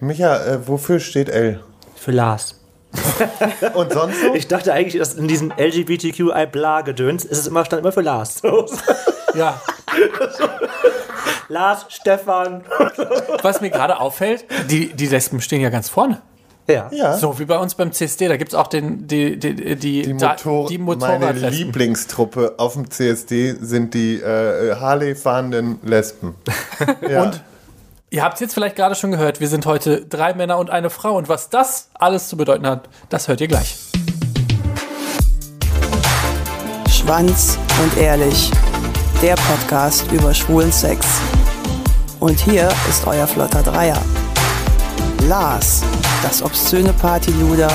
Micha, äh, wofür steht L? Für Lars. Und sonst so? Ich dachte eigentlich, dass in diesem LGBTQI-Bla-Gedöns ist es immer, stand immer für Lars. Ja. Lars, Stefan. Was mir gerade auffällt, die, die Lesben stehen ja ganz vorne. Ja. ja. So wie bei uns beim CSD, da gibt es auch den, die, die, die, Die, da- Motor die meine. Lieblingstruppe auf dem CSD sind die äh, Harley fahrenden Lesben. ja. Und ihr habt es jetzt vielleicht gerade schon gehört, wir sind heute drei Männer und eine Frau. Und was das alles zu bedeuten hat, das hört ihr gleich. Schwanz und ehrlich. Der Podcast über schwulen Sex. Und hier ist euer flotter Dreier. Lars, das obszöne Partyluder,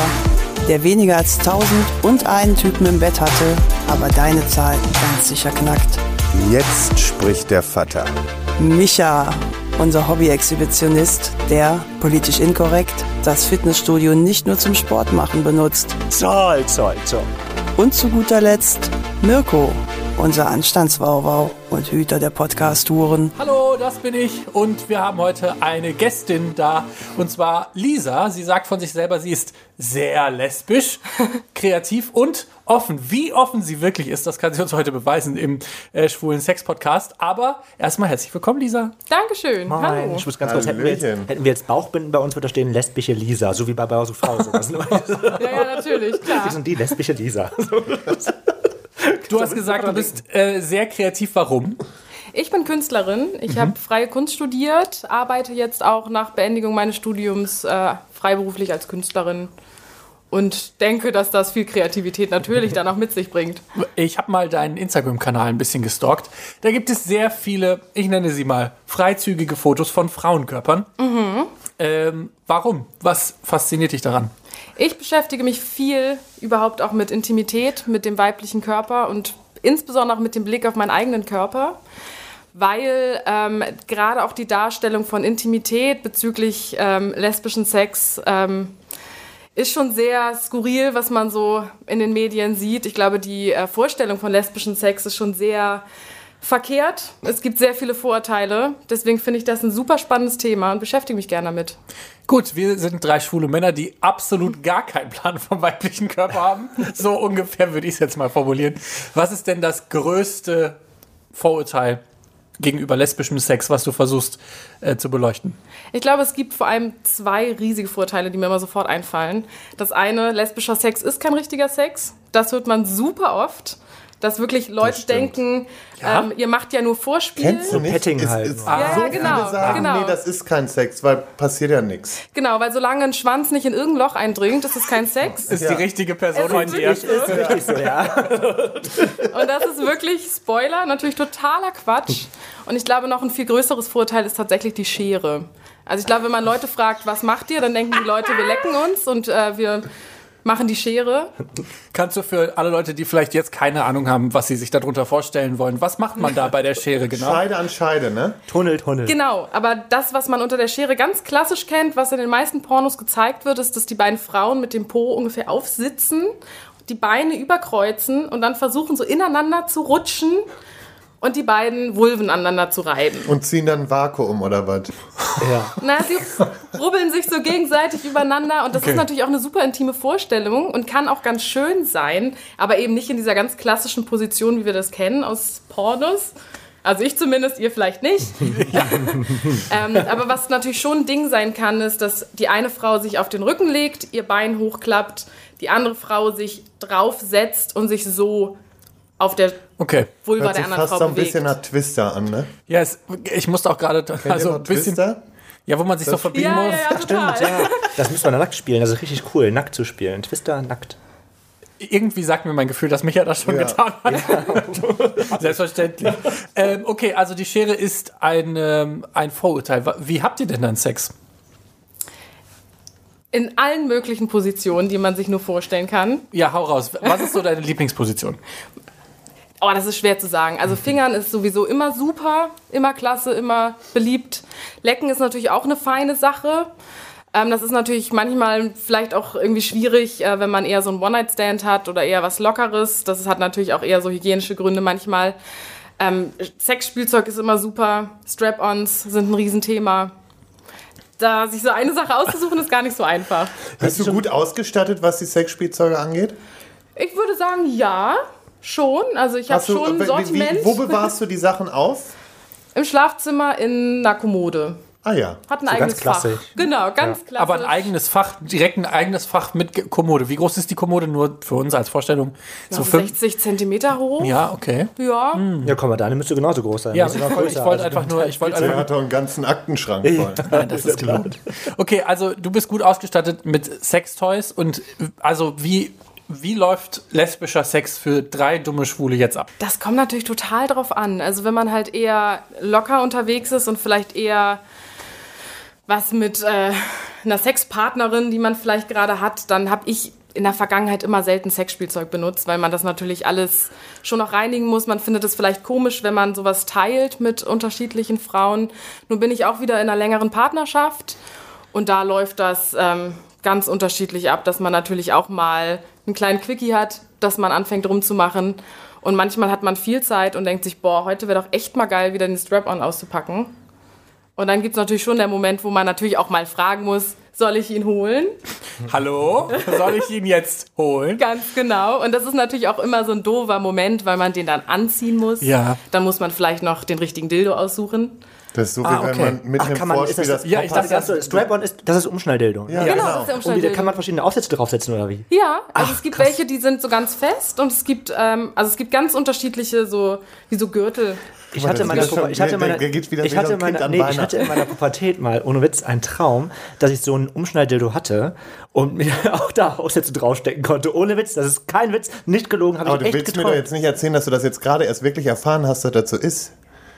der weniger als tausend und einen Typen im Bett hatte, aber deine Zahl ganz sicher knackt. Jetzt spricht der Vater. Micha, unser Hobby-Exhibitionist, der, politisch inkorrekt, das Fitnessstudio nicht nur zum Sport machen benutzt. Zoll, zoll, zoll. Und zu guter Letzt Mirko, unser Anstandswauwau und Hüter der Podcast-Touren. Hallo, das bin ich und wir haben heute eine Gästin da und zwar Lisa. Sie sagt von sich selber, sie ist sehr lesbisch, kreativ und offen. Wie offen sie wirklich ist, das kann sie uns heute beweisen im äh, schwulen Sex-Podcast. Aber erstmal herzlich willkommen, Lisa. Dankeschön. Moin. Hallo. Ich muss ganz kurz, hätten wir, jetzt, hätten wir jetzt Bauchbinden bei uns, würde da stehen lesbische Lisa, so wie bei Bauer Frau. So. Sind immer- Ja, ja, natürlich, Wir klar. sind die lesbische Lisa. Du hast gesagt, du bist äh, sehr kreativ. Warum? Ich bin Künstlerin. Ich habe freie Kunst studiert, arbeite jetzt auch nach Beendigung meines Studiums äh, freiberuflich als Künstlerin und denke, dass das viel Kreativität natürlich dann auch mit sich bringt. Ich habe mal deinen Instagram-Kanal ein bisschen gestalkt. Da gibt es sehr viele, ich nenne sie mal, freizügige Fotos von Frauenkörpern. Ähm, warum? Was fasziniert dich daran? Ich beschäftige mich viel überhaupt auch mit Intimität, mit dem weiblichen Körper und insbesondere auch mit dem Blick auf meinen eigenen Körper, weil ähm, gerade auch die Darstellung von Intimität bezüglich ähm, lesbischen Sex ähm, ist schon sehr skurril, was man so in den Medien sieht. Ich glaube, die äh, Vorstellung von lesbischen Sex ist schon sehr verkehrt. Es gibt sehr viele Vorurteile. Deswegen finde ich das ein super spannendes Thema und beschäftige mich gerne damit. Gut, wir sind drei schwule Männer, die absolut gar keinen Plan vom weiblichen Körper haben. So ungefähr würde ich es jetzt mal formulieren. Was ist denn das größte Vorurteil gegenüber lesbischem Sex, was du versuchst äh, zu beleuchten? Ich glaube, es gibt vor allem zwei riesige Vorteile, die mir immer sofort einfallen. Das eine, lesbischer Sex ist kein richtiger Sex. Das hört man super oft. Dass wirklich Leute denken, Ja? ähm, ihr macht ja nur Vorspiel. Kennst du nicht? Petting Ist- halt. ist- Ja, ja, so genau, viele sagen, genau. nee, das ist kein Sex, weil passiert ja nichts. Genau, weil solange ein Schwanz nicht in irgendein Loch eindringt, ist es kein Sex. Ist Ja. die richtige Person ist wirklich so. Ist richtig so, ja. Und das ist wirklich, Spoiler, natürlich totaler Quatsch. Und ich glaube, noch ein viel größeres Vorteil ist tatsächlich die Schere. Also ich glaube, wenn man Leute fragt, was macht ihr, dann denken die Leute, wir lecken uns und äh, wir machen die Schere. Kannst du für alle Leute, die vielleicht jetzt keine Ahnung haben, was sie sich darunter vorstellen wollen, was macht man da bei der Schere genau? Scheide an Scheide, ne? Tunnel, Tunnel. Genau, aber das, was man unter der Schere ganz klassisch kennt, was in den meisten Pornos gezeigt wird, ist, dass die beiden Frauen mit dem Po ungefähr aufsitzen, die Beine überkreuzen und dann versuchen, so ineinander zu rutschen und die beiden Vulven aneinander zu reiben. Und ziehen dann Vakuum oder was? Ja. Na, sie rubbeln sich so gegenseitig übereinander und das Okay. ist natürlich auch eine super intime Vorstellung und kann auch ganz schön sein, aber eben nicht in dieser ganz klassischen Position, wie wir das kennen aus Pornos. Also ich zumindest, ihr vielleicht nicht. ähm, aber was natürlich schon ein Ding sein kann, ist, dass die eine Frau sich auf den Rücken legt, ihr Bein hochklappt, die andere Frau sich draufsetzt und sich so auf der Okay. Vulva Hört der anderen fast Frau so ein bewegt. bisschen nach Twister an, ne? Ja, es, ich musste auch gerade also ein bisschen. Twister? Ja, wo man sich so verbiegen ja, ja, muss. ja, total. Ja, das müssen wir dann nackt spielen. Das ist richtig cool, nackt zu spielen. Twister nackt. Irgendwie sagt mir mein Gefühl, dass Micha das schon Ja. getan hat. Selbstverständlich. ähm, okay, also die Schere ist ein, ähm, ein Vorurteil. Wie habt ihr denn dann Sex? In allen möglichen Positionen, die man sich nur vorstellen kann. Ja, hau raus. Was ist so deine Lieblingsposition? Oh, das ist schwer zu sagen. Also Fingern ist sowieso immer super, immer klasse, immer beliebt. Lecken ist natürlich auch eine feine Sache. Ähm, das ist natürlich manchmal vielleicht auch irgendwie schwierig, äh, wenn man eher so einen One-Night-Stand hat oder eher was Lockeres. Das hat natürlich auch eher so hygienische Gründe manchmal. Ähm, Sexspielzeug ist immer super. Strap-ons sind ein Riesenthema. da sich so eine Sache auszusuchen, ist gar nicht so einfach. Bist du gut ausgestattet, was die Sexspielzeuge angeht? Ich würde sagen, ja, schon. Also ich habe schon wie- ein Sortiment Wie, wo bewahrst du die Sachen auf? im Schlafzimmer in einer Kommode. Ah ja. Hat ein So eigenes ganz Fach. klassisch. Genau, ganz klassisch. Aber ein eigenes Fach, direkt ein eigenes Fach mit Kommode. Wie groß ist die Kommode? Nur für uns als Vorstellung. Ja, So so fünf. 60 Zentimeter hoch. Ja, okay. Ja. Ja, komm mal, deine müsste genauso groß sein. Ja, ich ich wollte Also, einfach nur, ich wollte einfach hat doch einen ganzen Aktenschrank voll. Nein, das ist klar. Okay, also du bist gut ausgestattet mit Sextoys und äh, also wie, wie läuft lesbischer Sex für drei dumme Schwule jetzt ab? Das kommt natürlich total drauf an. Also wenn man halt eher locker unterwegs ist und vielleicht eher was mit äh, einer Sexpartnerin, die man vielleicht gerade hat, dann habe ich in der Vergangenheit immer selten Sexspielzeug benutzt, weil man das natürlich alles schon noch reinigen muss. Man findet es vielleicht komisch, wenn man sowas teilt mit unterschiedlichen Frauen. Nun bin ich auch wieder in einer längeren Partnerschaft und da läuft das ähm, ganz unterschiedlich ab, dass man natürlich auch mal einen kleinen Quickie hat, dass man anfängt rumzumachen. Und manchmal hat man viel Zeit und denkt sich, boah, heute wäre doch echt mal geil, wieder den Strap-on auszupacken. Und dann gibt es natürlich schon der Moment, wo man natürlich auch mal fragen muss, soll ich ihn holen? Hallo? Soll ich ihn jetzt holen? Ganz genau. Und das ist natürlich auch immer so ein doofer Moment, weil man den dann anziehen muss. Ja. Dann muss man vielleicht noch den richtigen Dildo aussuchen. Das ist so, wie Ah, wenn okay. man mit Ach, einem kann man, ist Vorspiel das, das Ja, ich dachte, das Strap-on ist, das ist Umschnalldildo. Ja, Genau, genau. das ist der Und Umschnalldildo. kann man verschiedene Aufsätze draufsetzen, oder wie? Ja, also Ach, es gibt krass. welche, die sind so ganz fest und es gibt, ähm, also es gibt ganz unterschiedliche, so wie so Gürtel. Ich hatte, meiner, ist schon- ich hatte, wieder ich hatte, an nee, ich hatte in meiner Pubertät mal, ohne Witz, einen Traum, dass ich so einen Umschnalldildo hatte und mir auch da Aufsätze draufstecken konnte. Ohne Witz, das ist kein Witz, nicht gelogen, habe Aber ich du echt willst mir geträumt. doch jetzt nicht erzählen, dass du das jetzt gerade erst wirklich erfahren hast, dass das so ist.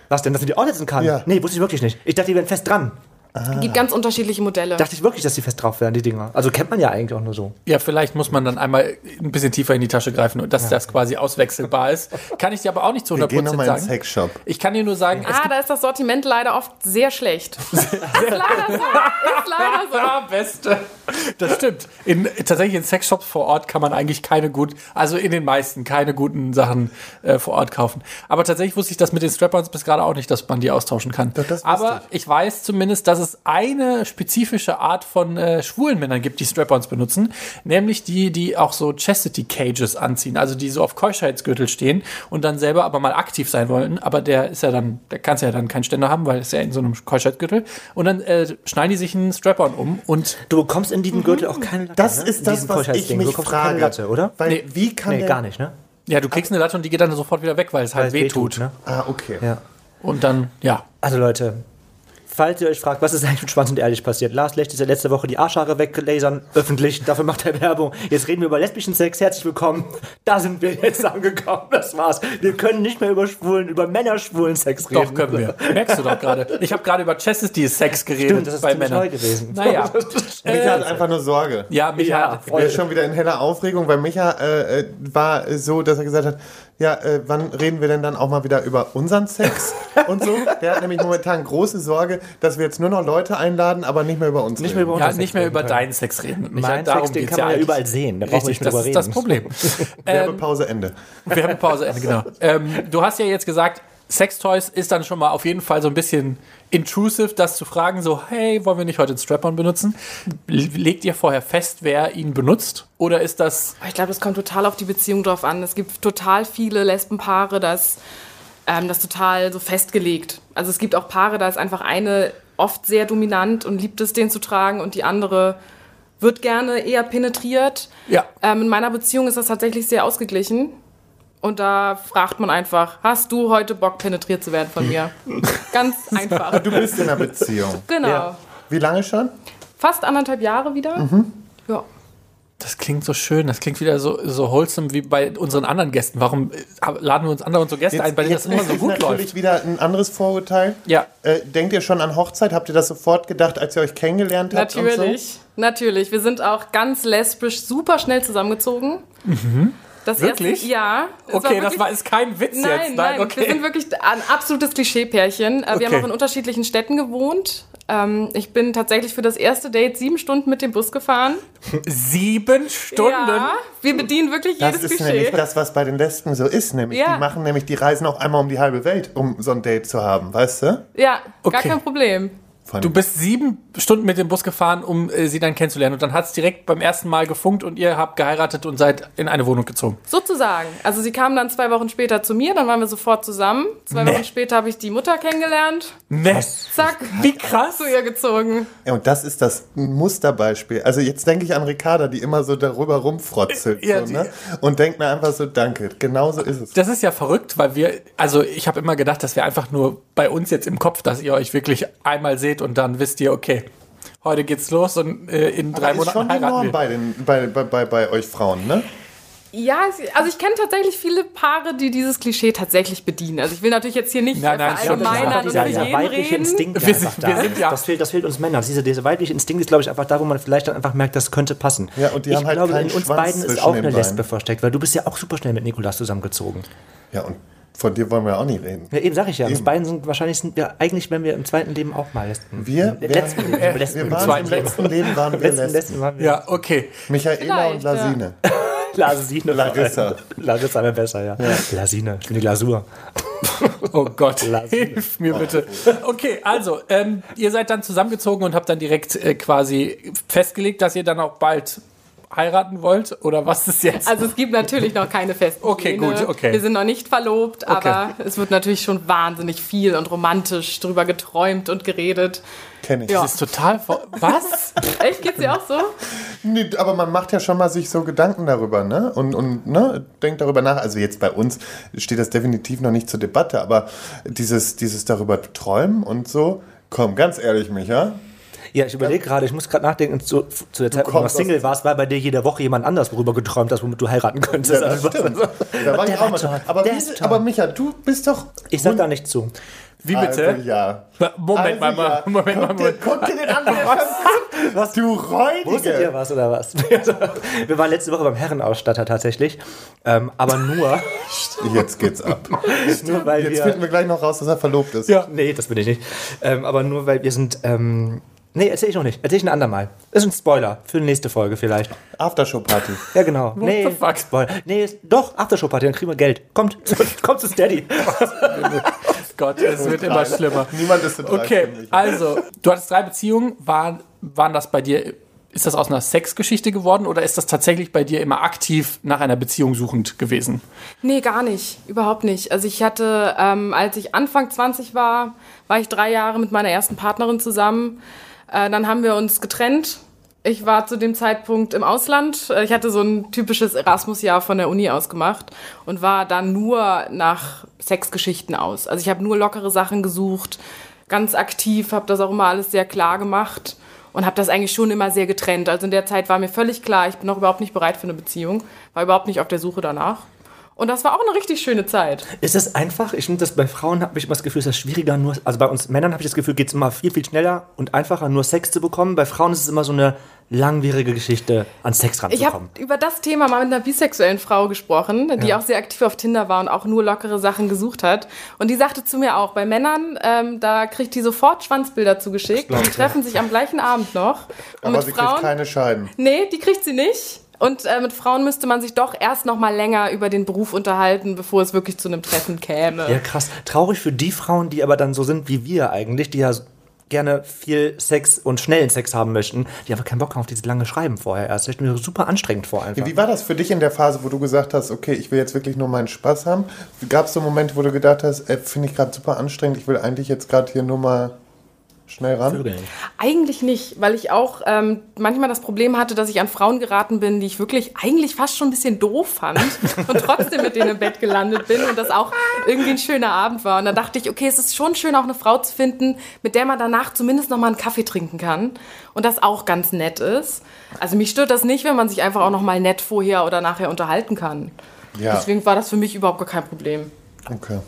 Was denn, dass man die aufsetzen kann? Ja. Nee, wusste ich wirklich nicht. Ich dachte, die wären fest dran. Es gibt ganz unterschiedliche Modelle. Dachte ich wirklich, dass die fest drauf wären, die Dinger. Also kennt man ja eigentlich auch nur so. Ja, vielleicht muss man dann einmal ein bisschen tiefer in die Tasche greifen und dass das quasi auswechselbar ist. Kann ich dir aber auch nicht zu Wir gehen 100% nochmal in den sagen. Sexshop. Ich kann dir nur sagen, es ah, da ist das Sortiment leider oft sehr schlecht. ist leider so. Ist leider so. Ah, Beste. Das stimmt. In, tatsächlich in Sexshops vor Ort kann man eigentlich keine gut, also in den meisten keine guten Sachen äh, vor Ort kaufen. Aber tatsächlich wusste ich das mit den Strap-ons bis gerade auch nicht, dass man die austauschen kann. Doch, das wusste Aber ich weiß zumindest, dass es eine spezifische Art von äh, schwulen Männern gibt, die Strap-ons benutzen, nämlich die, die auch so Chastity Cages anziehen, also die so auf Keuschheitsgürtel stehen und dann selber aber mal aktiv sein wollen. Aber der ist ja dann, der kann ja dann keinen Ständer haben, weil es ja in so einem Keuschheitsgürtel. Und dann äh, schneiden die sich einen Strap-on um und Du bekommst in diesem Gürtel auch keine Latte. Das ne? ist das, was ich mich frage. keine Latte, oder? Weil, Nee. wie kann Nee, der... gar nicht, ne? Ja, du kriegst eine Latte und die geht dann sofort wieder weg, weil es halt Weil es wehtut. ne? Ah, okay. Ja. Und dann, ja. Also Leute, falls ihr euch fragt, was ist eigentlich mit Schwanz und Ehrlich passiert, Lars Lecht ist ja letzte Woche die Arschhaare weglasern, öffentlich, dafür macht er Werbung. Jetzt reden wir über lesbischen Sex, herzlich willkommen. Da sind wir jetzt angekommen, das war's. Wir können nicht mehr über schwulen, über Männerschwulen Sex reden. Doch, können wir. Merkst du doch gerade. Ich habe gerade über Chastity Sex geredet Stimmt, das ist bei ziemlich Männern. neu gewesen. Naja. Micha hat einfach nur Sorge. Ja, mich Ja. Er ist schon wieder in heller Aufregung, weil Micha äh, äh, war so, dass er gesagt hat, ja, äh, wann reden wir denn dann auch mal wieder über unseren Sex und so? Der hat nämlich momentan große Sorge, dass wir jetzt nur noch Leute einladen, aber nicht mehr über uns Nicht mehr reden. über Ja, nicht mehr reden über können. deinen Sex reden. Mein darum Sex, den kann man ja überall sehen. Da brauchen wir Richtig, nicht das drüber ist das reden. Problem. ähm, Werbepause Ende. Werbepause Ende, genau. Ähm, du hast ja jetzt gesagt, Sextoys ist dann schon mal auf jeden Fall so ein bisschen intrusive, das zu fragen, so, hey, wollen wir nicht heute einen Strap-on benutzen? Legt ihr vorher fest, wer ihn benutzt? Oder ist das, Ich glaube, das kommt total auf die Beziehung drauf an. Es gibt total viele Lesbenpaare, das, ähm, das total so festgelegt. Also es gibt auch Paare, da ist einfach eine oft sehr dominant und liebt es, den zu tragen und die andere wird gerne eher penetriert. ja, Ähm, in meiner Beziehung ist das tatsächlich sehr ausgeglichen. Und da fragt man einfach, hast du heute Bock, penetriert zu werden von mir? Ganz einfach. Du bist in einer Beziehung. Genau. Ja. Wie lange schon? Fast anderthalb Jahre wieder. Ja. das klingt so schön, das klingt wieder so, so wholesome wie bei unseren anderen Gästen. Warum äh, laden wir uns andere unsere Gäste ein, bei denen das immer so ist gut natürlich läuft? wieder ein anderes Vorurteil. Ja. Äh, denkt ihr schon an Hochzeit? Habt ihr das sofort gedacht, als ihr euch kennengelernt habt? Und so? Natürlich, natürlich. Wir sind auch ganz lesbisch super schnell zusammengezogen. Das Wirklich? Erste, ja. Es Okay, das wirklich- war ist kein Witz Nein, jetzt. nein, okay. wir sind wirklich ein absolutes Klischee-Pärchen. Äh, Wir Okay. haben auch in unterschiedlichen Städten gewohnt. Ähm, ich bin tatsächlich für das erste Date sieben Stunden mit dem Bus gefahren. Sieben Stunden? Ja, wir bedienen wirklich Das jedes ist Klischee. nämlich das, was bei den Lesben so ist. Nämlich, Ja. die machen nämlich, die reisen auch einmal um die halbe Welt, um so ein Date zu haben, weißt du? Ja, gar Okay. kein Problem. Du bist sieben Stunden mit dem Bus gefahren, um äh, sie dann kennenzulernen. Und dann hat es direkt beim ersten Mal gefunkt und ihr habt geheiratet und seid in eine Wohnung gezogen. Sozusagen. Also sie kam dann zwei Wochen später zu mir, dann waren wir sofort zusammen. Zwei Nee. Wochen später habe ich die Mutter kennengelernt. Ne? Zack, Wie krass. zu ihr gezogen. Ja, und das ist das Musterbeispiel. Also jetzt denke ich an Ricarda, die immer so darüber rumfrotzelt. Ja, so, ne? Und denkt mir einfach so, danke. Genau so ist es. Das ist ja verrückt, weil wir, also ich habe immer gedacht, das wäre einfach nur bei uns jetzt im Kopf, dass ihr euch wirklich einmal seht und dann wisst ihr, okay, heute geht's los und äh, in drei Aber ist schon Monaten die Norm heiraten wir. bei, den, bei, bei, bei, bei euch Frauen, ne? Ja, also ich kenne tatsächlich viele Paare, die dieses Klischee tatsächlich bedienen. Also ich will natürlich jetzt hier nicht Nein, nein, verallgemeinern und dieser- dieser jeden weibliche reden. Instinkt, Wir einfach sind- da wir sind ist. ja- das, fehlt, das fehlt uns Männern. Dieser, dieser weibliche Instinkt ist, glaube ich, einfach da, wo man vielleicht dann einfach merkt, das könnte passen. Ja, und die ich haben halt glaube, in uns Schwanz beiden ist auch eine. Lesbe versteckt, weil du bist ja auch super schnell mit Nikolas zusammengezogen. Ja, und von dir wollen wir auch nicht reden. Ja, eben sage ich ja. Uns Eben. beiden sind wahrscheinlich, sind wir, eigentlich wenn wir im zweiten Leben auch mal Lesben. Wir, Im wir, letzten Leben. Im letzten wir Leben. waren zweiten im letzten Leben waren Im wir letzten, letzten waren wir. Ja, okay. Michaela und Vielleicht, ja. Lasine. Lasine. Larissa. Larissa wäre besser, ja. Lasine. Ich bin die Glasur. Oh Gott, Lasine. hilf mir bitte. Okay, also, ähm, ihr seid dann zusammengezogen und habt dann direkt äh, quasi festgelegt, dass ihr dann auch bald heiraten wollt? Oder was ist jetzt? Also es gibt natürlich noch keine festen Okay, Pläne. gut, okay. Wir sind noch nicht verlobt, aber es wird natürlich schon wahnsinnig viel und romantisch drüber geträumt und geredet. Kenn ich. Ja. das ist total. Was? Echt, geht's dir auch so? Nee, aber man macht ja schon mal sich so Gedanken darüber, ne? Und, und ne, denkt darüber nach. Also jetzt bei uns steht das definitiv noch nicht zur Debatte, aber dieses, dieses darüber träumen und so, komm, ganz ehrlich, Micha. Ja, ich überlege gerade, ich muss gerade nachdenken, zu, zu der Zeit, wo du noch Single warst, war bei dir jede Woche jemand anders, worüber geträumt hast, womit du heiraten könntest. Ja, das Also, stimmt. Da war ich auch mal. toll. Aber, wie, aber Micha, du bist doch. Ich sag da nicht zu. Wie bitte? Also, ja. Moment mal, Also, ja. Moment mal, Guck dir, Moment. guck dir den an. Was? Du Wusstet ihr Räudige. was oder was? Wir waren letzte Woche beim Herrenausstatter tatsächlich. Ähm, aber nur, Jetzt geht's ab. nur weil Jetzt wir. finden wir gleich noch raus, dass er verlobt ist. Ja. Nee, das bin ich nicht. Ähm, aber nur weil wir sind. Ähm, nee, erzähl ich noch nicht. Erzähl ich ein andermal. Das ist ein Spoiler für die nächste Folge vielleicht. Aftershow-Party. Ja, genau. nee, the fuck? Spoiler. Nee, ist- doch, Aftershow-Party, dann kriegen wir Geld. Kommt, kommt zu Steady. Gott, es wird immer schlimmer. Niemand ist dreist Okay, also, du hattest drei Beziehungen. Waren, waren das bei dir, ist das aus einer Sexgeschichte geworden oder ist das tatsächlich bei dir immer aktiv nach einer Beziehung suchend gewesen? Nee, gar nicht. Überhaupt nicht. Also ich hatte, ähm, als ich Anfang 20 war, war ich drei Jahre mit meiner ersten Partnerin zusammen. Äh, dann haben wir uns getrennt. Ich war zu dem Zeitpunkt im Ausland. Äh, Ich hatte so ein typisches Erasmus-Jahr von der Uni aus gemacht und war dann nur nach Sexgeschichten aus. Also ich habe nur lockere Sachen gesucht, ganz aktiv, habe das auch immer alles sehr klar gemacht und habe das eigentlich schon immer sehr getrennt. Also in der Zeit war mir völlig klar, ich bin noch überhaupt nicht bereit für eine Beziehung, war überhaupt nicht auf der Suche danach. Und das war auch eine richtig schöne Zeit. Ist es einfach? Ich finde, das bei Frauen habe ich immer das Gefühl, ist das schwieriger, nur, also bei uns Männern habe ich das Gefühl, geht es immer viel, viel schneller und einfacher, nur Sex zu bekommen. Bei Frauen ist es immer so eine langwierige Geschichte, an Sex Ich habe ranzukommen. über das Thema mal mit einer bisexuellen Frau gesprochen, die auch sehr aktiv auf Tinder war und auch nur lockere Sachen gesucht hat. Und die sagte zu mir auch, bei Männern, ähm, da kriegt die sofort Schwanzbilder zugeschickt und die treffen sich am gleichen Abend noch. Und Aber mit sie kriegt Frauen, keine Scheiden. nee, die kriegt sie nicht. Und äh, mit Frauen müsste man sich doch erst noch mal länger über den Beruf unterhalten, bevor es wirklich zu einem Treffen käme. Ja, krass. Traurig für die Frauen, die aber dann so sind wie wir eigentlich, die ja gerne viel Sex und schnellen Sex haben möchten, die einfach keinen Bock haben auf dieses lange Schreiben vorher erst. Das ich mir super anstrengend vor einfach. Wie war das für dich in der Phase, wo du gesagt hast, okay, ich will jetzt wirklich nur meinen Spaß haben? Gab es so Momente, wo du gedacht hast, ey, finde ich gerade super anstrengend, ich will eigentlich jetzt gerade hier nur mal schnell ran? Vögeln. Eigentlich nicht, weil ich auch ähm, manchmal das Problem hatte, dass ich an Frauen geraten bin, die ich wirklich eigentlich fast schon ein bisschen doof fand und trotzdem mit denen im Bett gelandet bin und das auch irgendwie ein schöner Abend war. Und dann dachte ich, okay, es ist schon schön, auch eine Frau zu finden, mit der man danach zumindest noch mal einen Kaffee trinken kann und das auch ganz nett ist. Also mich stört das nicht, wenn man sich einfach auch noch mal nett vorher oder nachher unterhalten kann. Ja, Deswegen war das für mich überhaupt gar kein Problem. okay.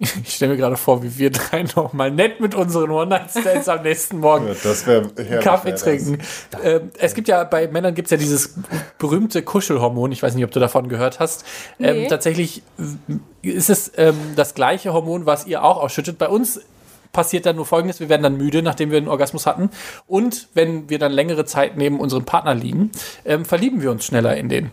Ich stelle mir gerade vor, wie wir drei noch mal nett mit unseren One-Night-Stands am nächsten Morgen Ja. Kaffee trinken. Ähm, es gibt ja bei Männern gibt es ja dieses berühmte Kuschelhormon. Ich weiß nicht, ob du davon gehört hast. Ähm, Nee. tatsächlich äh, ist es ähm, das gleiche Hormon, was ihr auch ausschüttet. Bei uns passiert dann nur Folgendes, wir werden dann müde, nachdem wir einen Orgasmus hatten. Und wenn wir dann längere Zeit neben unserem Partner liegen, ähm, verlieben wir uns schneller in den.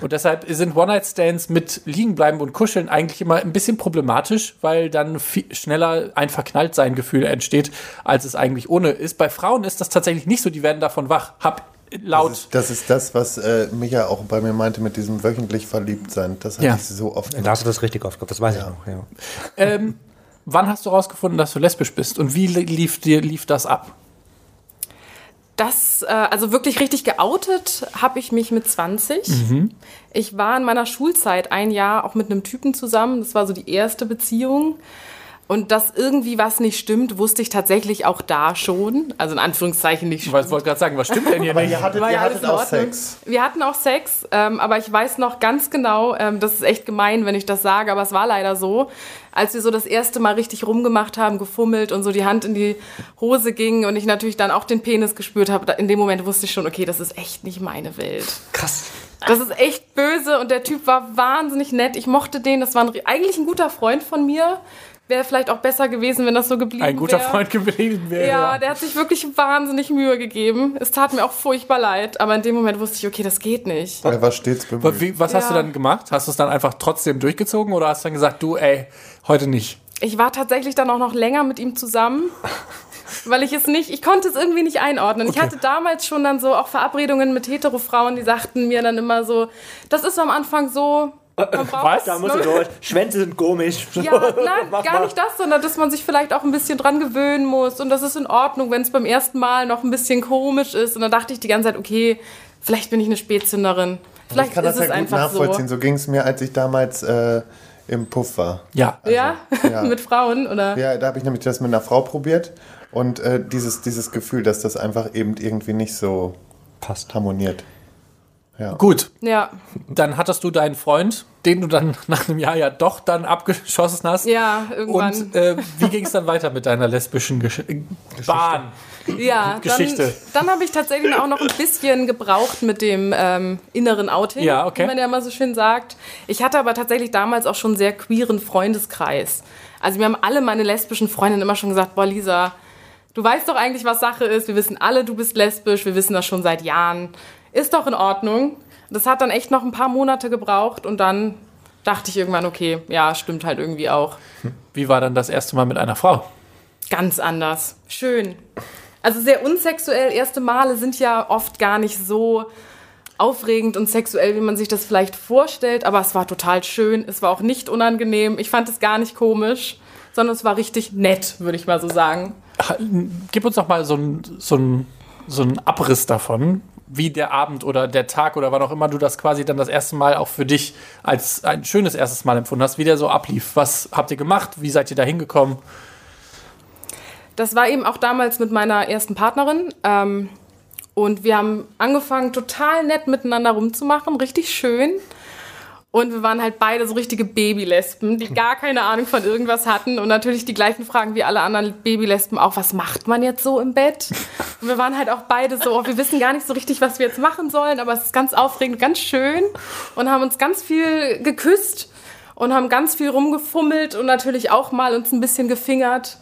Und deshalb sind One-Night-Stands mit Liegenbleiben und Kuscheln eigentlich immer ein bisschen problematisch, weil dann viel schneller ein Verknalltsein-Gefühl entsteht, als es eigentlich ohne ist. Bei Frauen ist das tatsächlich nicht so, die werden davon wach. Hab laut. Das ist, das ist das, was äh, Micha auch bei mir meinte mit diesem wöchentlich verliebt sein. Das hatte Ja. ich so oft. Da hast du das richtig aufgehabt, das weiß ich noch. Ja. Ähm, wann hast du rausgefunden, dass du lesbisch bist? Und wie li- lief, dir, lief das ab? Das, äh, also wirklich richtig geoutet habe ich mich mit 20. Ich war in meiner Schulzeit ein Jahr auch mit einem Typen zusammen. Das war so die erste Beziehung. Und dass irgendwie was nicht stimmt, wusste ich tatsächlich auch da schon. Also in Anführungszeichen nicht Ich wollte gerade sagen, was stimmt denn hier Aber nicht? ihr hattet, ihr hattet auch. Sex. Wir hatten auch Sex, ähm, aber ich weiß noch ganz genau, ähm, das ist echt gemein, wenn ich das sage, aber es war leider so, als wir so das erste Mal richtig rumgemacht haben, gefummelt und so die Hand in die Hose ging und ich natürlich dann auch den Penis gespürt habe, in dem Moment wusste ich schon, okay, das ist echt nicht meine Welt. Krass. Das ist echt böse und der Typ war wahnsinnig nett. Ich mochte den, das war ein, eigentlich ein guter Freund von mir. Wäre vielleicht auch besser gewesen, wenn das so geblieben wäre. Ein guter Freund geblieben wäre. Ja, der hat sich wirklich wahnsinnig Mühe gegeben. Es tat mir auch furchtbar leid, aber in dem Moment wusste ich, okay, das geht nicht. Er war stets bemüht. Wie, was hast du Ja. dann gemacht? Hast du es dann einfach trotzdem durchgezogen oder hast du dann gesagt, du, ey, heute nicht? Ich war tatsächlich dann auch noch länger mit ihm zusammen, weil ich es nicht, ich konnte es irgendwie nicht einordnen. Ich Okay. hatte damals schon dann so auch Verabredungen mit Hetero-Frauen, die sagten mir dann immer so, das ist am Anfang so. Was? Da musst du durch. Schwänze sind komisch. Ja, nein, Mach gar mal. nicht das, sondern dass man sich vielleicht auch ein bisschen dran gewöhnen muss und das ist in Ordnung, wenn es beim ersten Mal noch ein bisschen komisch ist. Und dann dachte ich die ganze Zeit, okay, vielleicht bin ich eine Spätzünderin. Vielleicht ich kann ist das ja gut einfach nachvollziehen. so. So, ging es mir, als ich damals äh, im Puff war. Ja. ja? ja. mit Frauen oder? Ja, da habe ich nämlich das mit einer Frau probiert. Und äh, dieses, dieses Gefühl, dass das einfach eben irgendwie nicht so Passt. harmoniert. Gut, Ja, dann hattest du deinen Freund, den du dann nach einem Jahr ja doch dann abgeschossen hast. ja, irgendwann. Und äh, wie ging es dann weiter mit deiner lesbischen Gesch Bahn? Ja, Geschichte. Dann, dann habe ich tatsächlich auch noch ein bisschen gebraucht mit dem ähm, inneren Outing, Ja, okay. wie man ja immer so schön sagt. Ich hatte aber tatsächlich damals auch schon einen sehr queeren Freundeskreis. Also mir haben alle meine lesbischen Freundinnen immer schon gesagt, boah Lisa, du weißt doch eigentlich, was Sache ist. Wir wissen alle, du bist lesbisch. Wir wissen das schon seit Jahren. Ist doch in Ordnung. Das hat dann echt noch ein paar Monate gebraucht und dann dachte ich irgendwann, okay, ja, stimmt halt irgendwie auch. Wie war dann das erste Mal mit einer Frau? Ganz anders. Schön. Also sehr unsexuell. Erste Male sind ja oft gar nicht so aufregend und sexuell, wie man sich das vielleicht vorstellt. Aber es war total schön. Es war auch nicht unangenehm. Ich fand es gar nicht komisch, sondern es war richtig nett, würde ich mal so sagen. Gib uns doch mal so einen so ein, so einen Abriss davon, wie der Abend oder der Tag oder wann auch immer du das quasi dann das erste Mal auch für dich als ein schönes erstes Mal empfunden hast, wie der so ablief. Was habt ihr gemacht? Wie seid ihr da hingekommen? Das war eben auch damals mit meiner ersten Partnerin. Ähm, und wir haben angefangen, total nett miteinander rumzumachen, richtig schön. Und wir waren halt beide so richtige Babylesben, die gar keine Ahnung von irgendwas hatten. Und natürlich die gleichen Fragen wie alle anderen Babylesben auch, was macht man jetzt so im Bett? Und wir waren halt auch beide so, oh, wir wissen gar nicht so richtig, was wir jetzt machen sollen, aber es ist ganz aufregend, ganz schön. Und haben uns ganz viel geküsst und haben ganz viel rumgefummelt und natürlich auch mal uns ein bisschen gefingert.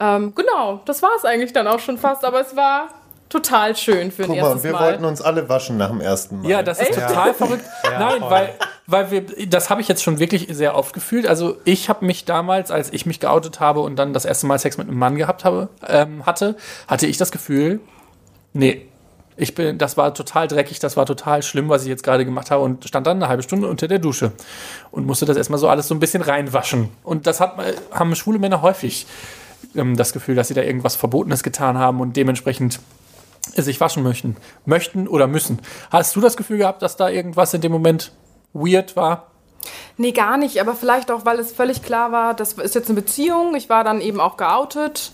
Ähm, genau, das war es eigentlich dann auch schon fast, aber es war total schön für ein Guck mal, erstes wir Mal. wollten uns alle waschen nach dem ersten Mal. Ja, das ist total verrückt. Nein, weil, weil wir, das habe ich jetzt schon wirklich sehr oft gefühlt. Also ich habe mich damals, als ich mich geoutet habe und dann das erste Mal Sex mit einem Mann gehabt habe, ähm, hatte, hatte ich das Gefühl, nee, ich bin, das war total dreckig, das war total schlimm, was ich jetzt gerade gemacht habe und stand dann eine halbe Stunde unter der Dusche und musste das erstmal so alles so ein bisschen reinwaschen. Und das hat, haben schwule Männer häufig ähm, das Gefühl, dass sie da irgendwas Verbotenes getan haben und dementsprechend sich waschen möchten. Möchten oder müssen. Hast du das Gefühl gehabt, dass da irgendwas in dem Moment weird war? Nee, gar nicht, aber vielleicht auch, weil es völlig klar war, das ist jetzt eine Beziehung. Ich war dann eben auch geoutet.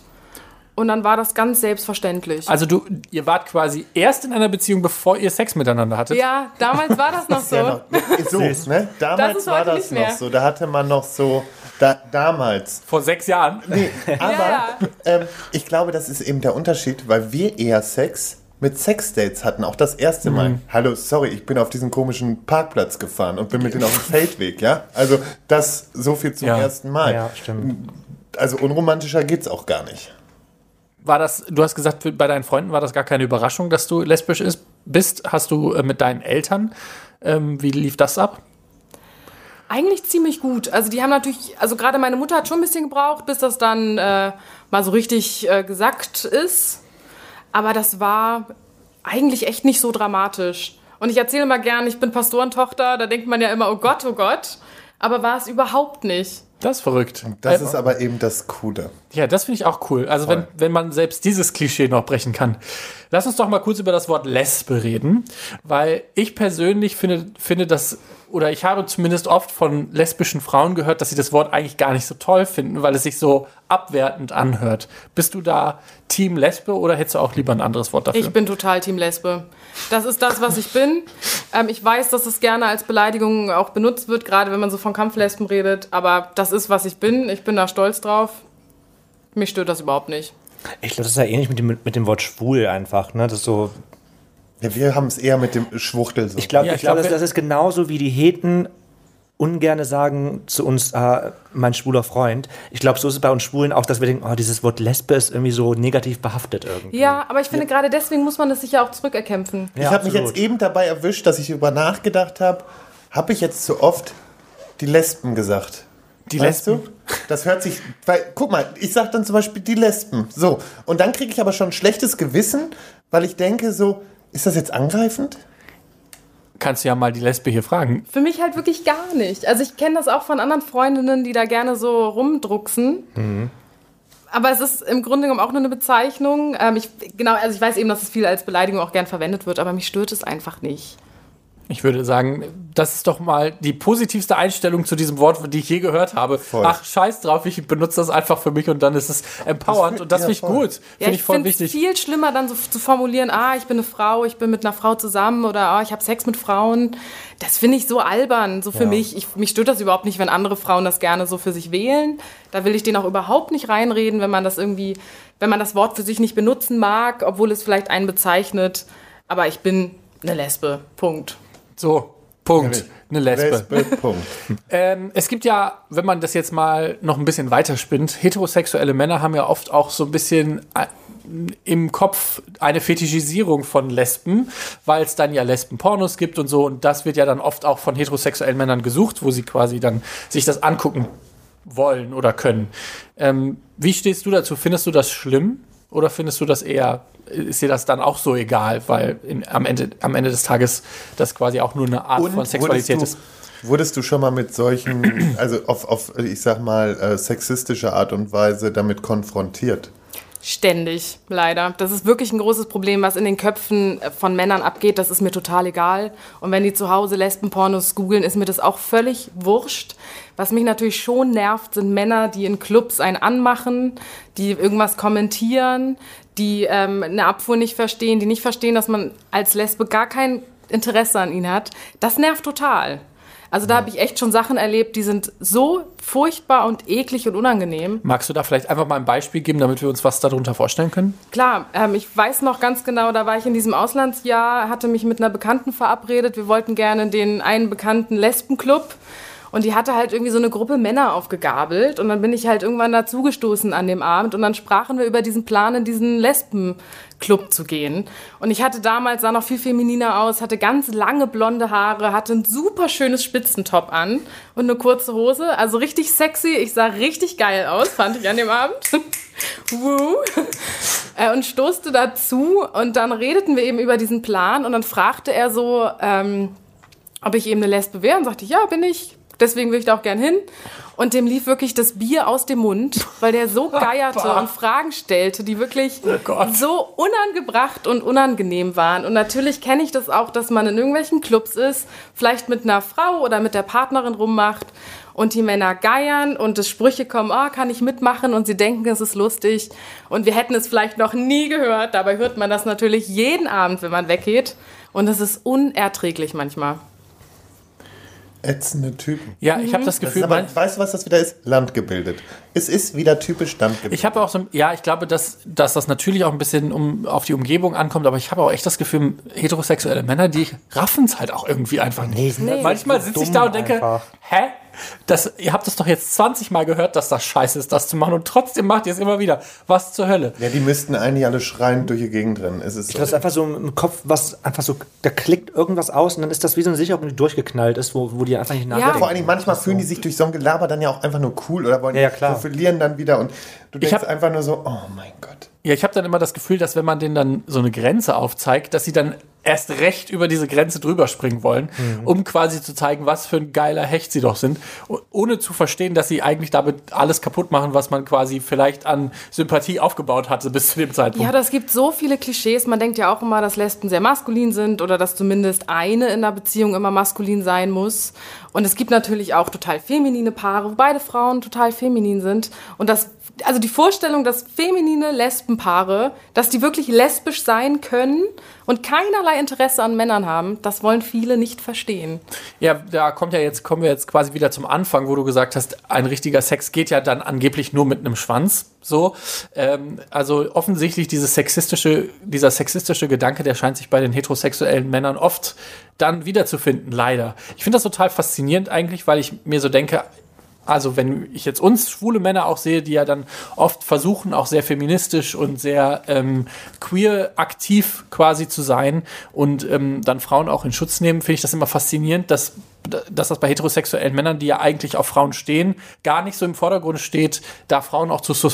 Und dann war das ganz selbstverständlich. Also du, ihr wart quasi erst in einer Beziehung, bevor ihr Sex miteinander hattet. ja, damals war das noch so. Ja, noch, so, ne? Damals war das noch so. Da hatte man noch so, da, damals. Vor sechs Jahren. Nee, aber ja. Ähm, ich glaube, das ist eben der Unterschied, weil wir eher Sex mit Sexdates hatten, auch das erste Mal. Mhm. Hallo, sorry, ich bin auf diesen komischen Parkplatz gefahren und bin mit denen auf dem Feldweg, ja? Also das so viel zum Ja. ersten Mal. Ja, stimmt. also unromantischer geht's auch gar nicht. War das, du hast gesagt, bei deinen Freunden war das gar keine Überraschung, dass du lesbisch ist, bist. Hast du äh, mit deinen Eltern, ähm, wie lief das ab? Eigentlich ziemlich gut. Also die haben natürlich, also gerade meine Mutter hat schon ein bisschen gebraucht, bis das dann äh, mal so richtig äh, gesagt ist. Aber das war eigentlich echt nicht so dramatisch. Und ich erzähle immer gern, ich bin Pastorentochter, da denkt man ja immer, oh Gott, oh Gott. Aber war es überhaupt nicht. Das ist verrückt. Das Äh, ist aber eben das Coole. Ja, das finde ich auch cool. Also wenn, wenn man selbst dieses Klischee noch brechen kann. Lass uns doch mal kurz über das Wort Lesbe reden, weil ich persönlich finde, finde das, oder ich habe zumindest oft von lesbischen Frauen gehört, dass sie das Wort eigentlich gar nicht so toll finden, weil es sich so abwertend anhört. Bist du da Team Lesbe oder hättest du auch lieber ein anderes Wort dafür? Ich bin total Team Lesbe. Das ist das, was ich bin. Ähm, ich weiß, dass es gerne als Beleidigung auch benutzt wird, gerade wenn man so von Kampflesben redet. Aber das ist, was ich bin. Ich bin da stolz drauf. Mich stört das überhaupt nicht. Ich glaube, das ist ja ähnlich mit dem, mit dem Wort schwul einfach. Ne? Das ist so, Ja, wir haben es eher mit dem Schwuchtel so. ich glaube, Ja, ich glaub, glaub, das, das ist genauso wie die Heten ungerne sagen zu uns, äh, mein schwuler Freund. Ich glaube, so ist es bei uns Schwulen auch, dass wir denken, oh, dieses Wort Lesbe ist irgendwie so negativ behaftet irgendwie. Ja, aber ich finde, gerade deswegen muss man es sich ja auch zurückerkämpfen. ich habe mich jetzt eben dabei erwischt, dass ich über nachgedacht habe, habe ich jetzt zu oft die Lesben gesagt? Die Weißt Lesben? du? Das hört sich, weil, guck mal, ich sag dann zum Beispiel die Lesben. So. Und dann kriege ich aber schon ein schlechtes Gewissen, weil ich denke so, ist das jetzt angreifend? Kannst du ja mal die Lesbe hier fragen. Für mich halt wirklich gar nicht. Also ich kenne das auch von anderen Freundinnen, die da gerne so rumdrucksen. Aber es ist im Grunde genommen auch nur eine Bezeichnung. Ähm, ich, genau, also ich weiß eben, dass es viel als Beleidigung auch gern verwendet wird, aber mich stört es einfach nicht. Ich würde sagen, das ist doch mal die positivste Einstellung zu diesem Wort, die ich je gehört habe. Voll. Ach, scheiß drauf, ich benutze das einfach für mich und dann ist es empowernd Das- und das ja, finde ich gut. Ja, Finde ich ich voll finde es wichtig. viel schlimmer, dann so zu formulieren, ah, ich bin eine Frau, ich bin mit einer Frau zusammen oder ah, ich habe Sex mit Frauen. Das finde ich so albern, so für mich. Ich, mich stört das überhaupt nicht, wenn andere Frauen das gerne so für sich wählen. Da will ich denen auch überhaupt nicht reinreden, wenn man das irgendwie, wenn man das Wort für sich nicht benutzen mag, obwohl es vielleicht einen bezeichnet. Aber ich bin eine Lesbe. Punkt. So, Punkt. Eine Lesbe. Lesbe, Punkt. Ähm, es gibt ja, wenn man das jetzt mal noch ein bisschen weiterspinnt, heterosexuelle Männer haben ja oft auch so ein bisschen äh, im Kopf eine Fetischisierung von Lesben, weil es dann ja Lesben-Pornos gibt und so. Und das wird ja dann oft auch von heterosexuellen Männern gesucht, wo sie quasi dann sich das angucken wollen oder können. Ähm, wie stehst du dazu? Findest du das schlimm oder findest du das eher, ist dir das dann auch so egal, weil in, am, Ende, am Ende des Tages das quasi auch nur eine Art von wurdest Sexualität ist? wurdest du schon mal mit solchen, also auf, auf ich sag mal, äh, sexistische Art und Weise damit konfrontiert? Ständig, leider. Das ist wirklich ein großes Problem, was in den Köpfen von Männern abgeht. Das ist mir total egal. Und wenn die zu Hause Lesbenpornos googeln, ist mir das auch völlig wurscht. Was mich natürlich schon nervt, sind Männer, die in Clubs einen anmachen, die irgendwas kommentieren, die ähm, eine Abfuhr nicht verstehen, die nicht verstehen, dass man als Lesbe gar kein Interesse an ihnen hat. Das nervt total. Also da habe ich echt schon Sachen erlebt, die sind so furchtbar und eklig und unangenehm. Magst du da vielleicht einfach mal ein Beispiel geben, damit wir uns was darunter vorstellen können? Klar, ähm, ich weiß noch ganz genau, da war ich in diesem Auslandsjahr, hatte mich mit einer Bekannten verabredet. Wir wollten gerne den einen bekannten Lesbenclub. Und die hatte halt irgendwie so eine Gruppe Männer aufgegabelt. Und dann bin ich halt irgendwann dazugestoßen an dem Abend. Und dann sprachen wir über diesen Plan, in diesen Lesbenclub zu gehen. Und ich hatte damals, sah noch viel femininer aus, hatte ganz lange blonde Haare, hatte ein super schönes Spitzentop an und eine kurze Hose. Also richtig sexy. Ich sah richtig geil aus, fand ich an dem Abend. Woo. Äh, und stoßte dazu und dann redeten wir eben über diesen Plan und dann fragte er so, ähm, ob ich eben eine Lesbe wäre und sagte ich, ja, bin ich. Deswegen will ich da auch gern hin. Und dem lief wirklich das Bier aus dem Mund, weil der so geierte und Fragen stellte, die wirklich Gott. so unangebracht und unangenehm waren. Und natürlich kenne ich das auch, dass man in irgendwelchen Clubs ist, vielleicht mit einer Frau oder mit der Partnerin rummacht und die Männer geiern und es Sprüche kommen, oh, kann ich mitmachen und sie denken, es ist lustig und wir hätten es vielleicht noch nie gehört. Dabei hört man das natürlich jeden Abend, wenn man weggeht und es ist unerträglich manchmal. Ätzende Typen. Ja, ich habe das Das Gefühl, ist aber, weißt du, was das wieder ist? Landgebildet. Es ist wieder typisch landgebildet. ich habe auch so, ja, ich glaube, dass, dass das natürlich auch ein bisschen um, auf die Umgebung ankommt, aber ich habe auch echt das Gefühl, heterosexuelle Männer, die raffen es halt auch irgendwie einfach nicht. Nee, Manchmal so sitze ich da und denke, einfach. hä? Das, ihr habt es doch jetzt 20 Mal gehört, dass das scheiße ist, das zu machen und trotzdem macht ihr es immer wieder. Was zur Hölle? Ja, die müssten eigentlich alle schreiend durch die Gegend rennen. Es ist so. Das ist einfach so im Kopf, was einfach so, da klickt irgendwas aus und dann ist das wie so eine Sicherung, die durchgeknallt ist, wo, wo die einfach nicht nachdenken. Vor allen Dingen manchmal fühlen die sich durch so ein Gelaber dann ja auch einfach nur cool oder wollen Ja, ja, klar. profilieren dann wieder und du denkst hab- einfach nur so, oh mein Gott. Ja, ich habe dann immer das Gefühl, dass wenn man denen dann so eine Grenze aufzeigt, dass sie dann erst recht über diese Grenze drüber springen wollen, um quasi zu zeigen, was für ein geiler Hecht sie doch sind, ohne zu verstehen, dass sie eigentlich damit alles kaputt machen, was man quasi vielleicht an Sympathie aufgebaut hatte bis zu dem Zeitpunkt. Ja, das gibt so viele Klischees. Man denkt ja auch immer, dass Lesben sehr maskulin sind oder dass zumindest eine in der Beziehung immer maskulin sein muss. Und es gibt natürlich auch total feminine Paare, wo beide Frauen total feminin sind. Und das, also die Vorstellung, dass feminine Lesbenpaare, dass die wirklich lesbisch sein können und keinerlei Interesse an Männern haben, das wollen viele nicht verstehen. Ja, da kommt ja jetzt, kommen wir jetzt quasi wieder zum Anfang, wo du gesagt hast, ein richtiger Sex geht ja dann angeblich nur mit einem Schwanz. So, ähm, also offensichtlich dieses sexistische, dieser sexistische Gedanke, der scheint sich bei den heterosexuellen Männern oft dann wiederzufinden, leider. Ich finde das total faszinierend eigentlich, weil ich mir so denke, also wenn ich jetzt uns schwule Männer auch sehe, die ja dann oft versuchen, auch sehr feministisch und sehr ähm, queer aktiv quasi zu sein und ähm, dann Frauen auch in Schutz nehmen, finde ich das immer faszinierend, dass, dass das bei heterosexuellen Männern, die ja eigentlich auf Frauen stehen, gar nicht so im Vordergrund steht, da Frauen auch zu, zu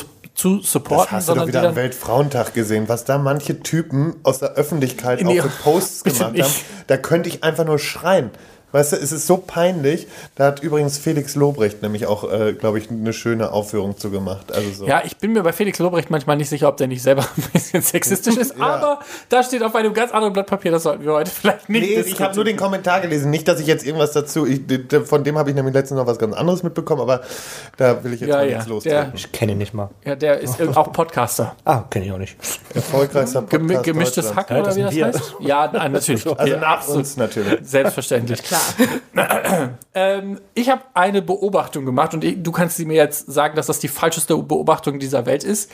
Das supporten, hast du doch wieder am Weltfrauentag gesehen, was da manche Typen aus der Öffentlichkeit auch für Posts gemacht nicht. haben. Da könnte ich einfach nur schreien. Weißt du, es ist so peinlich. Da hat übrigens Felix Lobrecht nämlich auch, äh, glaube ich, eine schöne Aufführung zu gemacht. Also so. Ja, ich bin mir bei Felix Lobrecht manchmal nicht sicher, ob der nicht selber ein bisschen sexistisch ist, aber da steht auf einem ganz anderen Blatt Papier, das sollten wir heute vielleicht nicht Nee, ich habe nur den Kommentar gelesen. Nicht, dass ich jetzt irgendwas dazu. Ich, von dem habe ich nämlich letztens noch was ganz anderes mitbekommen, aber da will ich jetzt Ja, mal ja, nichts lostreten. Ich kenne ihn nicht mal. Ja, der ist auch Podcaster. Ah, kenne ich auch nicht. Erfolgreichster Gemi Podcast gemischtes. Hack Ja, oder wie das heißt? Ja, natürlich. Also Ja, nach uns natürlich. Selbstverständlich. Klar. ähm, ich habe eine Beobachtung gemacht und ich, du kannst sie mir jetzt sagen, dass das die falscheste Beobachtung dieser Welt ist.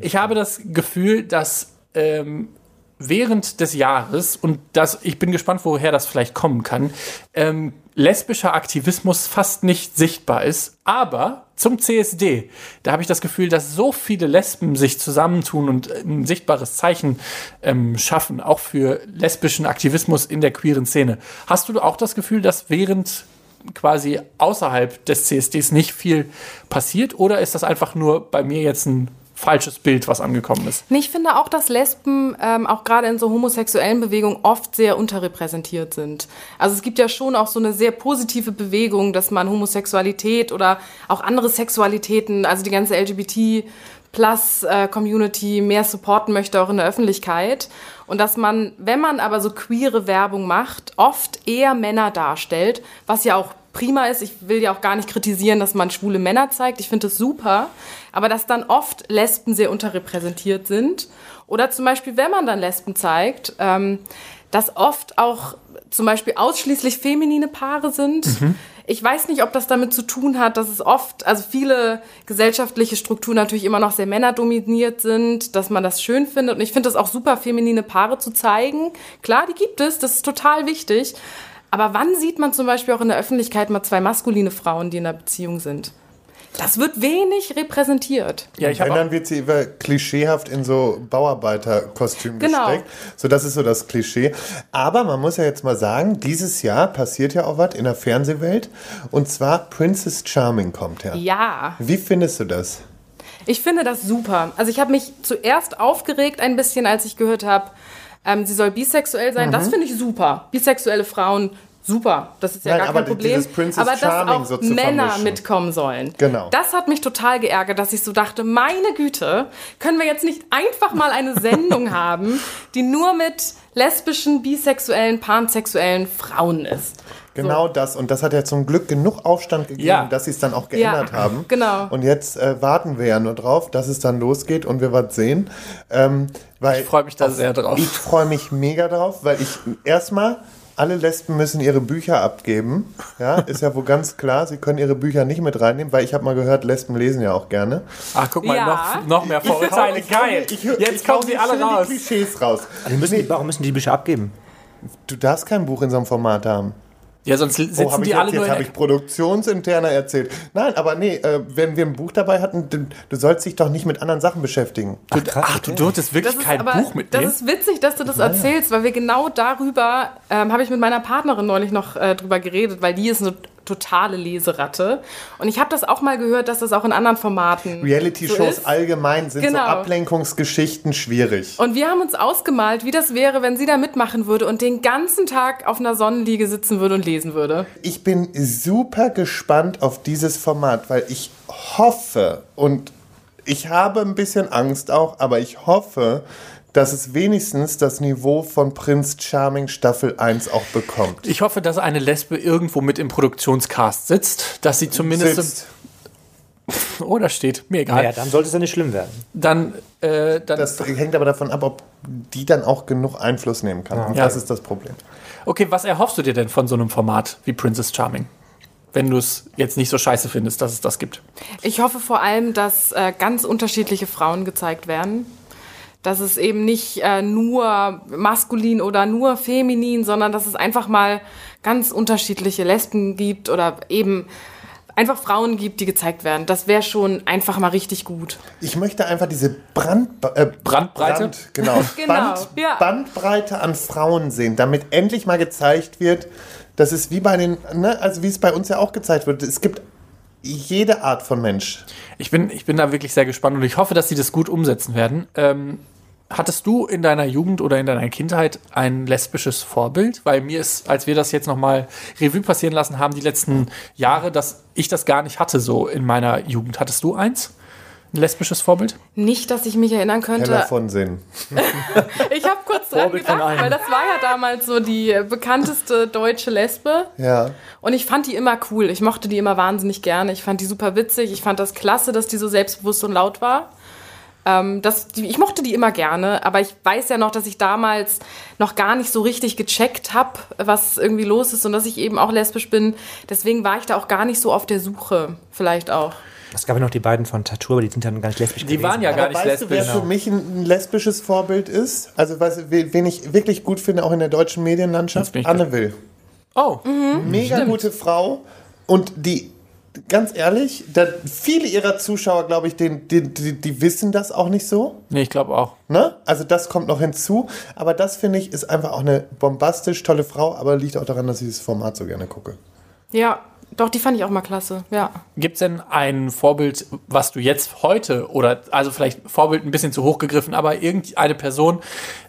Ich habe das Gefühl, dass ähm, während des Jahres, und das, ich bin gespannt, woher das vielleicht kommen kann, ähm, lesbischer Aktivismus fast nicht sichtbar ist. Aber zum CSD, da habe ich das Gefühl, dass so viele Lesben sich zusammentun und ein sichtbares Zeichen ähm, schaffen, auch für lesbischen Aktivismus in der queeren Szene. Hast du auch das Gefühl, dass während quasi außerhalb des CSDs nicht viel passiert oder ist das einfach nur bei mir jetzt ein falsches Bild, was angekommen ist? Ich finde auch, dass Lesben ähm, auch gerade in so homosexuellen Bewegungen oft sehr unterrepräsentiert sind. Also es gibt ja schon auch so eine sehr positive Bewegung, dass man Homosexualität oder auch andere Sexualitäten, also die ganze LGBT Plus äh, Community mehr supporten möchte, auch in der Öffentlichkeit. Und dass man, wenn man aber so queere Werbung macht, oft eher Männer darstellt, was ja auch prima ist. Ich will ja auch gar nicht kritisieren, dass man schwule Männer zeigt. Ich finde das super. Aber dass dann oft Lesben sehr unterrepräsentiert sind. Oder zum Beispiel, wenn man dann Lesben zeigt, ähm, dass oft auch zum Beispiel ausschließlich feminine Paare sind. Ich weiß nicht, ob das damit zu tun hat, dass es oft, also viele gesellschaftliche Strukturen natürlich immer noch sehr männerdominiert sind, dass man das schön findet. Und ich finde es auch super, feminine Paare zu zeigen. Klar, die gibt es, das ist total wichtig. Aber wann sieht man zum Beispiel auch in der Öffentlichkeit mal zwei maskuline Frauen, die in einer Beziehung sind? Das wird wenig repräsentiert. Ja, ich Wenn, habe dann wird sie über klischeehaft in so Bauarbeiterkostüm Genau. gesteckt. So, das ist so das Klischee. Aber man muss ja jetzt mal sagen, dieses Jahr passiert ja auch was in der Fernsehwelt. Und zwar Princess Charming kommt her. Ja. Wie findest du das? Ich finde das super. Also ich habe mich zuerst aufgeregt ein bisschen, als ich gehört habe, ähm, sie soll bisexuell sein. Mhm. Das finde ich super. Bisexuelle Frauen, super. Das ist ja Nein, gar kein Problem. aber dass auch so Männer vermischen. mitkommen sollen. Genau. Das hat mich total geärgert, dass ich so dachte, meine Güte, können wir jetzt nicht einfach mal eine Sendung haben, die nur mit lesbischen, bisexuellen, pansexuellen Frauen ist. Genau das. Und das hat ja zum Glück genug Aufstand gegeben, Ja. dass sie es dann auch geändert Ja, haben. genau. Und jetzt äh, warten wir ja nur drauf, dass es dann losgeht und wir was sehen. Ähm, weil Ich freu mich da sehr drauf. Ich freue mich mega drauf, weil ich erstmal alle Lesben müssen ihre Bücher abgeben. Ja, ist ja wohl ganz klar. Sie können ihre Bücher nicht mit reinnehmen, weil ich habe mal gehört, Lesben lesen ja auch gerne. Ach, guck mal, Ja. noch, noch mehr Vorurteile. Geil. Ich hör- Jetzt ich kommen sie alle raus. Die Klischees raus. Die müssen, die, warum müssen die die Bücher abgeben? Du darfst kein Buch in so einem Format haben. Ja, sonst sitzen Oh, hab ich die alle jetzt, nur habe ich produktionsinterner erzählt. Nein, aber nee, äh, wenn wir ein Buch dabei hatten, du, du sollst dich doch nicht mit anderen Sachen beschäftigen. Du, krass, ach, du durftest wirklich Das kein aber, Buch mitnehmen? Das ist witzig, dass du das erzählst, weil wir genau darüber, ähm, habe ich mit meiner Partnerin neulich noch äh, drüber geredet, weil die ist eine totale Leseratte. Und ich habe das auch mal gehört, dass das auch in anderen Formaten Reality-Shows so allgemein sind Genau. so Ablenkungsgeschichten schwierig. Und wir haben uns ausgemalt, wie das wäre, wenn sie da mitmachen würde und den ganzen Tag auf einer Sonnenliege sitzen würde und lesen würde. Ich bin super gespannt auf dieses Format, weil ich hoffe und ich habe ein bisschen Angst auch, aber ich hoffe, dass es wenigstens das Niveau von Prinz Charming Staffel 1 auch bekommt. ich hoffe, dass eine Lesbe irgendwo mit im Produktionscast sitzt, dass sie zumindest. Sitzt. Oh, da steht. Mir egal. Naja, dann sollte es ja nicht schlimm werden. Dann, äh, dann Das hängt aber davon ab, ob die dann auch genug Einfluss nehmen kann. Und Ja. das ist das Problem. Okay, was erhoffst du dir denn von so einem Format wie Princess Charming? Wenn du es jetzt nicht so scheiße findest, dass es das gibt. Ich hoffe vor allem, dass äh, ganz unterschiedliche Frauen gezeigt werden. Dass es eben nicht äh, nur maskulin oder nur feminin, sondern dass es einfach mal ganz unterschiedliche Lesben gibt oder eben einfach Frauen gibt, die gezeigt werden. Das wäre schon einfach mal richtig gut. Ich möchte einfach diese Brand, äh, Brandbreite? Brand, genau, Genau, Band, ja. Bandbreite an Frauen sehen, damit endlich mal gezeigt wird, dass es wie bei den, ne, also wie es bei uns ja auch gezeigt wird, es gibt jede Art von Mensch. Ich bin, ich bin da wirklich sehr gespannt und ich hoffe, dass sie das gut umsetzen werden. Ähm, hattest du in deiner Jugend oder in deiner Kindheit ein lesbisches Vorbild? Weil mir ist, als wir das jetzt nochmal Revue passieren lassen haben, die letzten Jahre, dass ich das gar nicht hatte so in meiner Jugend. Hattest du eins? Ein lesbisches Vorbild? Nicht, dass ich mich erinnern könnte. Heller von Sinn. Ich habe kurz dran Vorbild gedacht, weil das war ja damals so die bekannteste deutsche Lesbe. Ja. Und ich fand die immer cool. Ich mochte die immer wahnsinnig gerne. Ich fand die super witzig. Ich fand das klasse, dass die so selbstbewusst und laut war. Ähm, das, die, ich mochte die immer gerne, aber ich weiß ja noch, dass ich damals noch gar nicht so richtig gecheckt habe, was irgendwie los ist und dass ich eben auch lesbisch bin. Deswegen war ich da auch gar nicht so auf der Suche, vielleicht auch. Es gab ja noch die beiden von Tattoo, aber die sind dann gar nicht lesbisch Die waren ja gar Aber nicht weißt du, wer lesbisch. für mich ein, ein lesbisches Vorbild ist? Also, was, wen ich wirklich gut finde, auch in der deutschen Medienlandschaft? Anne Will. Oh, Mega gute Frau. Und die, ganz ehrlich, da, viele ihrer Zuschauer, glaube ich, den, die, die, die wissen das auch nicht so. nee, ich glaube auch. Ne? Also das kommt noch hinzu. Aber das, finde ich, ist einfach auch eine bombastisch tolle Frau. Aber liegt auch daran, dass ich dieses Format so gerne gucke. Ja, doch, die fand ich auch mal klasse. Ja. Gibt es denn ein Vorbild, was du jetzt heute, oder also vielleicht Vorbild ein bisschen zu hoch gegriffen, aber irgendeine Person,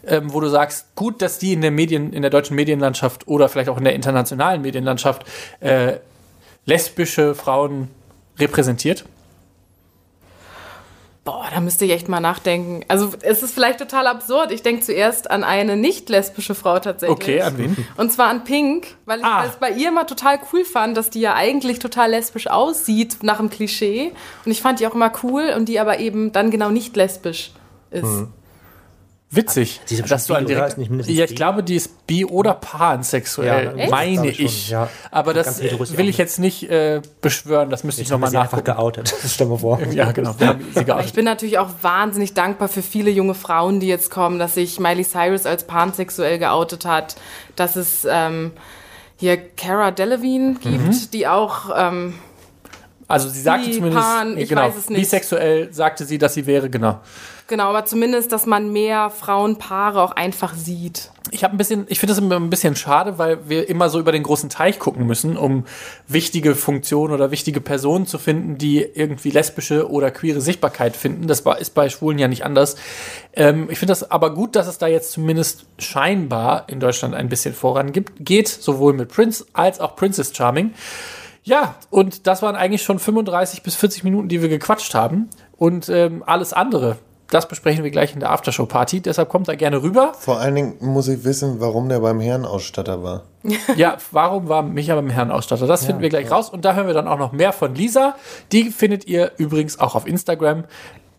ähm, wo du sagst, gut, dass die in der Medien, in der deutschen Medienlandschaft oder vielleicht auch in der internationalen Medienlandschaft äh, lesbische Frauen repräsentiert? Boah, da müsste ich echt mal nachdenken. Also es ist vielleicht total absurd. Ich denke zuerst an eine nicht lesbische Frau tatsächlich. Okay, an wen? Und zwar an Pink, weil ich Ah. es bei ihr immer total cool fand, dass die ja eigentlich total lesbisch aussieht nach dem Klischee. Und ich fand die auch immer cool und die aber eben dann genau nicht lesbisch ist. Mhm. Witzig. Aber dass du oder? direkt, nicht mindestens ja, ich glaube, die ist bi oder pansexuell, Ja, meine ich ich. ja. Aber das Ganz heterosexuell. will ich jetzt nicht äh, beschwören, das müsste ich Jetzt nochmal sie einfach nachgucken. geoutet. Stell mal vor. Ja, genau. Ich bin natürlich auch wahnsinnig dankbar für viele junge Frauen, die jetzt kommen, dass sich Miley Cyrus als pansexuell geoutet hat, dass es ähm, hier Cara Delevingne gibt, Mhm. die auch ähm, Also sie sagte zumindest, Pan, ich genau, weiß es nicht. bisexuell sagte sie, dass sie wäre, genau. Genau, aber zumindest, dass man mehr Frauenpaare auch einfach sieht. Ich habe ein bisschen, ich finde das immer ein bisschen schade, weil wir immer so über den großen Teich gucken müssen, um wichtige Funktionen oder wichtige Personen zu finden, die irgendwie lesbische oder queere Sichtbarkeit finden. Das ist bei Schwulen ja nicht anders. Ähm, ich finde das aber gut, dass es da jetzt zumindest scheinbar in Deutschland ein bisschen vorangeht, geht, sowohl mit Prince als auch Princess Charming. Ja, und das waren eigentlich schon 35 bis 40 Minuten, die wir gequatscht haben. Und ähm, alles andere, das besprechen wir gleich in der Aftershow-Party. Deshalb kommt da gerne rüber. Vor allen Dingen muss ich wissen, warum der beim Herrenausstatter war. Ja, warum war Micha beim Herrenausstatter? Das finden wir gleich raus. Und da hören wir dann auch noch mehr von Lisa. Die findet ihr übrigens auch auf Instagram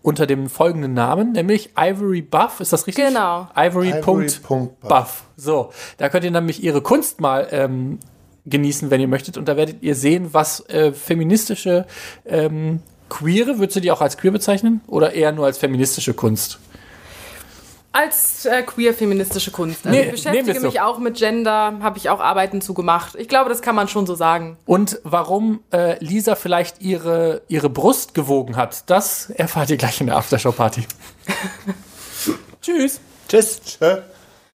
unter dem folgenden Namen, nämlich Ivory Buff. Ist das richtig? Genau. Ivory.buff. Ivory.buff. So, da könnt ihr nämlich ihre Kunst mal ähm, genießen, wenn ihr möchtet. Und da werdet ihr sehen, was äh, feministische ähm, Queere, würdest du die auch als queer bezeichnen? Oder eher nur als feministische Kunst? Als äh, queer-feministische Kunst. Also Nee, ich beschäftige wir's so. mich auch mit Gender, habe ich auch Arbeiten zu gemacht. Ich glaube, das kann man schon so sagen. Und warum äh, Lisa vielleicht ihre, ihre Brust gewogen hat, das erfahrt ihr gleich in der Aftershow-Party. Tschüss. Tschüss.